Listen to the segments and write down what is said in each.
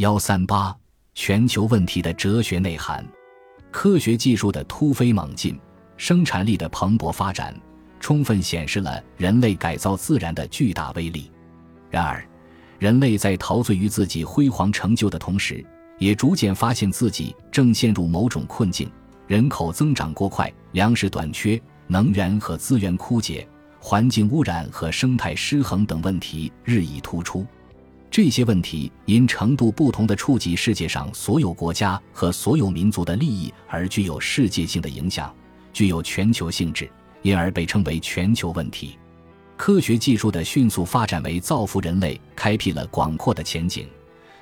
幺三八全球问题的哲学内涵，科学技术的突飞猛进，生产力的蓬勃发展，充分显示了人类改造自然的巨大威力。然而，人类在陶醉于自己辉煌成就的同时，也逐渐发现自己正陷入某种困境：人口增长过快，粮食短缺，能源和资源枯竭，环境污染和生态失衡等问题日益突出。这些问题因程度不同的触及世界上所有国家和所有民族的利益而具有世界性的影响，具有全球性质，因而被称为全球问题。科学技术的迅速发展为造福人类开辟了广阔的前景，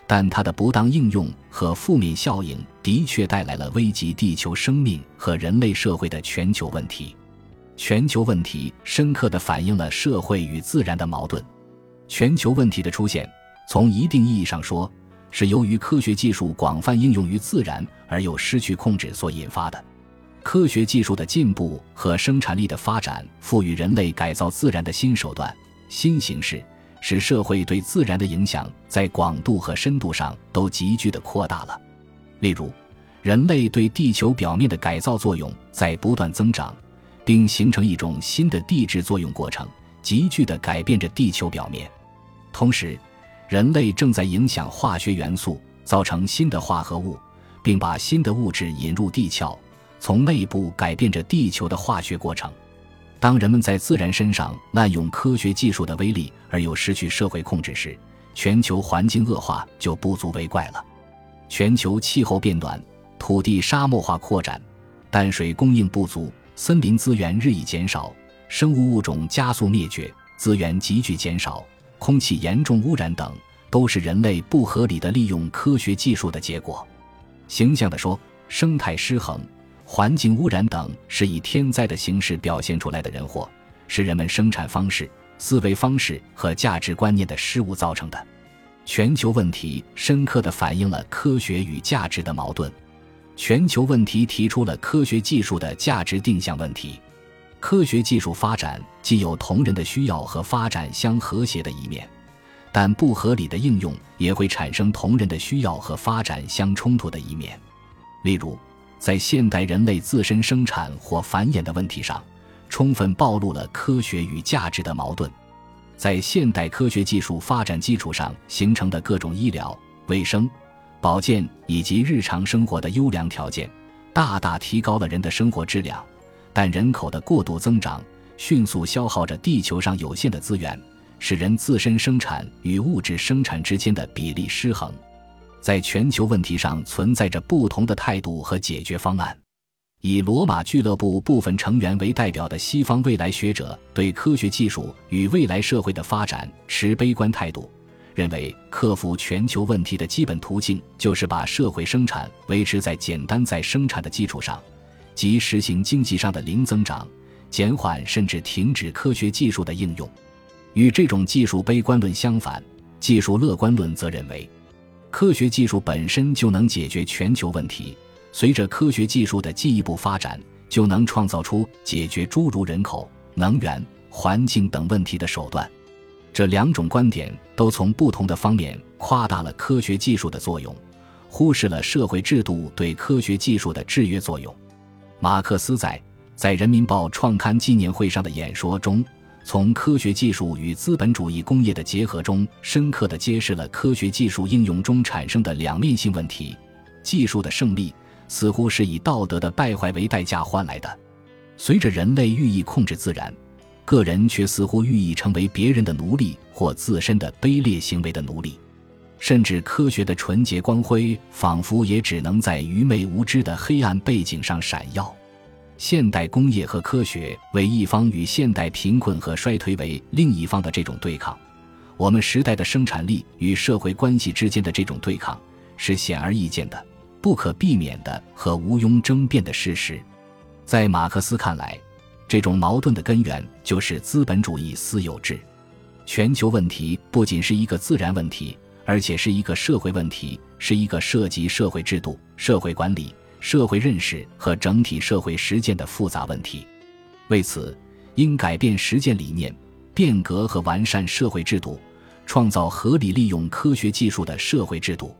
但它的不当应用和负面效应的确带来了危及地球生命和人类社会的全球问题。全球问题深刻地反映了社会与自然的矛盾。全球问题的出现。从一定意义上说，是由于科学技术广泛应用于自然而又失去控制所引发的。科学技术的进步和生产力的发展，赋予人类改造自然的新手段、新形式，使社会对自然的影响在广度和深度上都急剧的扩大了。例如，人类对地球表面的改造作用在不断增长，并形成一种新的地质作用过程，急剧的改变着地球表面。同时，人类正在影响化学元素，造成新的化合物，并把新的物质引入地壳，从内部改变着地球的化学过程。当人们在自然身上滥用科学技术的威力，而又失去社会控制时，全球环境恶化就不足为怪了。全球气候变暖，土地沙漠化扩展，淡水供应不足，森林资源日益减少，生物物种加速灭绝，资源急剧减少。空气严重污染等，都是人类不合理的利用科学技术的结果。形象地说，生态失衡、环境污染等是以天灾的形式表现出来的人祸，是人们生产方式、思维方式和价值观念的失误造成的。全球问题深刻地反映了科学与价值的矛盾。全球问题提出了科学技术的价值定向问题。科学技术发展既有同人的需要和发展相和谐的一面，但不合理的应用也会产生同人的需要和发展相冲突的一面。例如，在现代人类自身生产或繁衍的问题上，充分暴露了科学与价值的矛盾。在现代科学技术发展基础上形成的各种医疗、卫生、保健以及日常生活的优良条件，大大提高了人的生活质量。但人口的过度增长迅速消耗着地球上有限的资源，使人自身生产与物质生产之间的比例失衡。在全球问题上存在着不同的态度和解决方案。以罗马俱乐部部分成员为代表的西方未来学者对科学技术与未来社会的发展持悲观态度，认为克服全球问题的基本途径就是把社会生产维持在简单再生产的基础上。即实行经济上的零增长，减缓甚至停止科学技术的应用。与这种技术悲观论相反，技术乐观论则认为，科学技术本身就能解决全球问题。随着科学技术的进一步发展，就能创造出解决诸如人口、能源、环境等问题的手段。这两种观点都从不同的方面夸大了科学技术的作用，忽视了社会制度对科学技术的制约作用。马克思在在《人民报》创刊纪念会上的演说中，从科学技术与资本主义工业的结合中，深刻地揭示了科学技术应用中产生的两面性问题。技术的胜利似乎是以道德的败坏为代价换来的。随着人类愈意控制自然，个人却似乎愈意成为别人的奴隶或自身的卑劣行为的奴隶。甚至科学的纯洁光辉，仿佛也只能在愚昧无知的黑暗背景上闪耀。现代工业和科学为一方，与现代贫困和衰退为另一方的这种对抗，我们时代的生产力与社会关系之间的这种对抗，是显而易见的、不可避免的和毋庸争辩的事实。在马克思看来，这种矛盾的根源就是资本主义私有制。全球问题不仅是一个自然问题。而且是一个社会问题，是一个涉及社会制度、社会管理、社会认识和整体社会实践的复杂问题。为此，应改变实践理念，变革和完善社会制度，创造合理利用科学技术的社会制度。